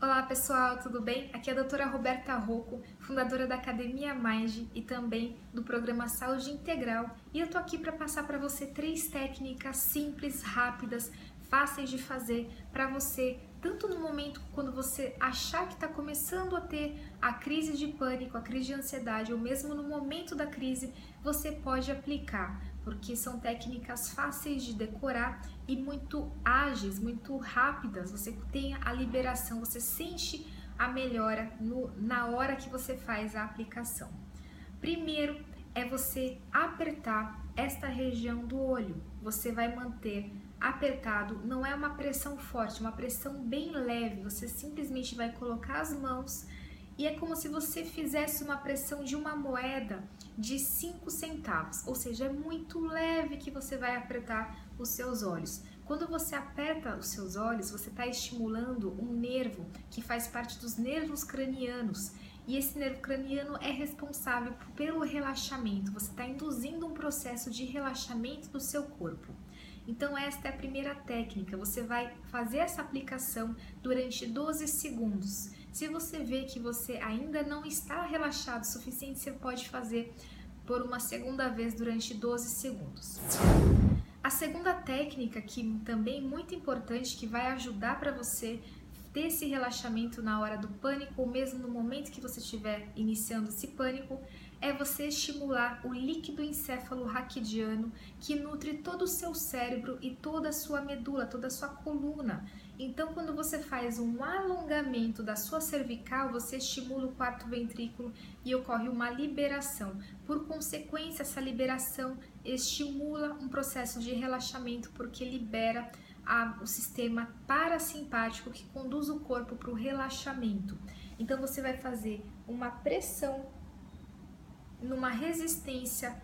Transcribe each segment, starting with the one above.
Olá pessoal, tudo bem? Aqui é a doutora Roberta Rocco, fundadora da Academia Mind e também do programa Saúde Integral, e eu tô aqui para passar para você três técnicas simples, rápidas, fáceis de fazer para você, tanto no momento quando você achar que está começando a ter a crise de pânico, a crise de ansiedade, ou mesmo no momento da crise, você pode aplicar porque são técnicas fáceis de decorar e muito ágeis, muito rápidas. Você tem a liberação, você sente a melhora no, na hora que você faz a aplicação. Primeiro é você apertar esta região do olho. Você vai manter apertado, não é uma pressão forte, uma pressão bem leve. Você simplesmente vai colocar as mãos e é como se você fizesse uma pressão de uma moeda de 5 centavos, ou seja, é muito leve que você vai apertar os seus olhos. Quando você aperta os seus olhos, você está estimulando um nervo que faz parte dos nervos cranianos. E esse nervo craniano é responsável pelo relaxamento. Você está induzindo um processo de relaxamento do seu corpo. Então, esta é a primeira técnica. Você vai fazer essa aplicação durante 12 segundos. Se você vê que você ainda não está relaxado o suficiente, você pode fazer por uma segunda vez durante 12 segundos. A segunda técnica, que também é muito importante, que vai ajudar para você ter esse relaxamento na hora do pânico, ou mesmo no momento que você estiver iniciando esse pânico, é você estimular o líquido encéfalo raquidiano que nutre todo o seu cérebro e toda a sua medula, toda a sua coluna. Então, quando você faz um alongamento da sua cervical, você estimula o quarto ventrículo e ocorre uma liberação. Por consequência, essa liberação estimula um processo de relaxamento porque libera a, o sistema parasimpático que conduz o corpo para o relaxamento. Então, você vai fazer uma pressão numa resistência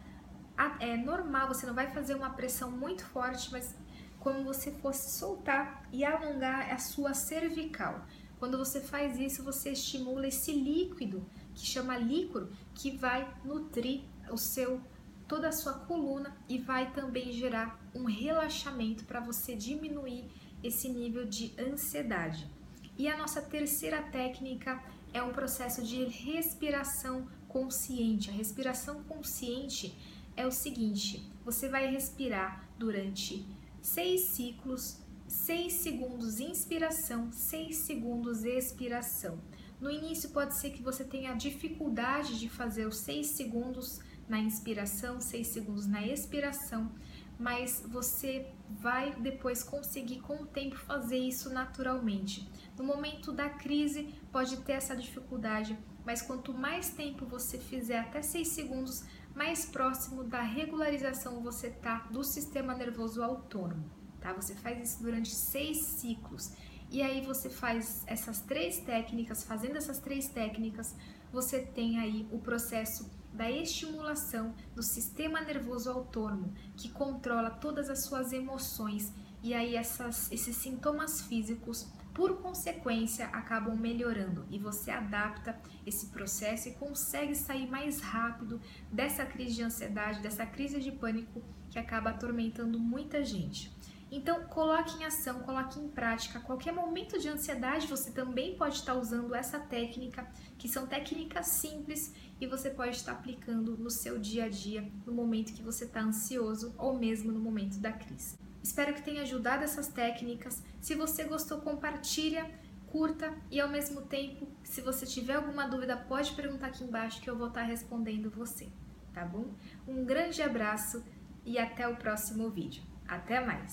é normal, você não vai fazer uma pressão muito forte, mas como você fosse soltar e alongar a sua cervical. Quando você faz isso, você estimula esse líquido que chama líquor, que vai nutrir o seu toda a sua coluna e vai também gerar um relaxamento para você diminuir esse nível de ansiedade. E a nossa terceira técnica é um processo de respiração consciente. A respiração consciente é o seguinte: você vai respirar durante seis ciclos, seis segundos inspiração, seis segundos expiração. No início pode ser que você tenha dificuldade de fazer os seis segundos na inspiração, seis segundos na expiração, mas você vai depois conseguir com o tempo fazer isso naturalmente. No momento da crise pode ter essa dificuldade, mas quanto mais tempo você fizer, até 6 segundos, mais próximo da regularização você tá do sistema nervoso autônomo, tá? Você faz isso durante 6 ciclos. E aí você faz essas três técnicas, fazendo essas três técnicas, você tem aí o processo da estimulação do sistema nervoso autônomo, que controla todas as suas emoções e aí essas, esses sintomas físicos, por consequência, acabam melhorando e você adapta esse processo e consegue sair mais rápido dessa crise de ansiedade, dessa crise de pânico que acaba atormentando muita gente. Então, coloque em ação, coloque em prática. Qualquer momento de ansiedade, você também pode estar usando essa técnica, que são técnicas simples e você pode estar aplicando no seu dia a dia, no momento que você está ansioso ou mesmo no momento da crise. Espero que tenha ajudado essas técnicas. Se você gostou, compartilha, curta e ao mesmo tempo, se você tiver alguma dúvida, pode perguntar aqui embaixo que eu vou estar respondendo você, tá bom? Um grande abraço e até o próximo vídeo. Até mais!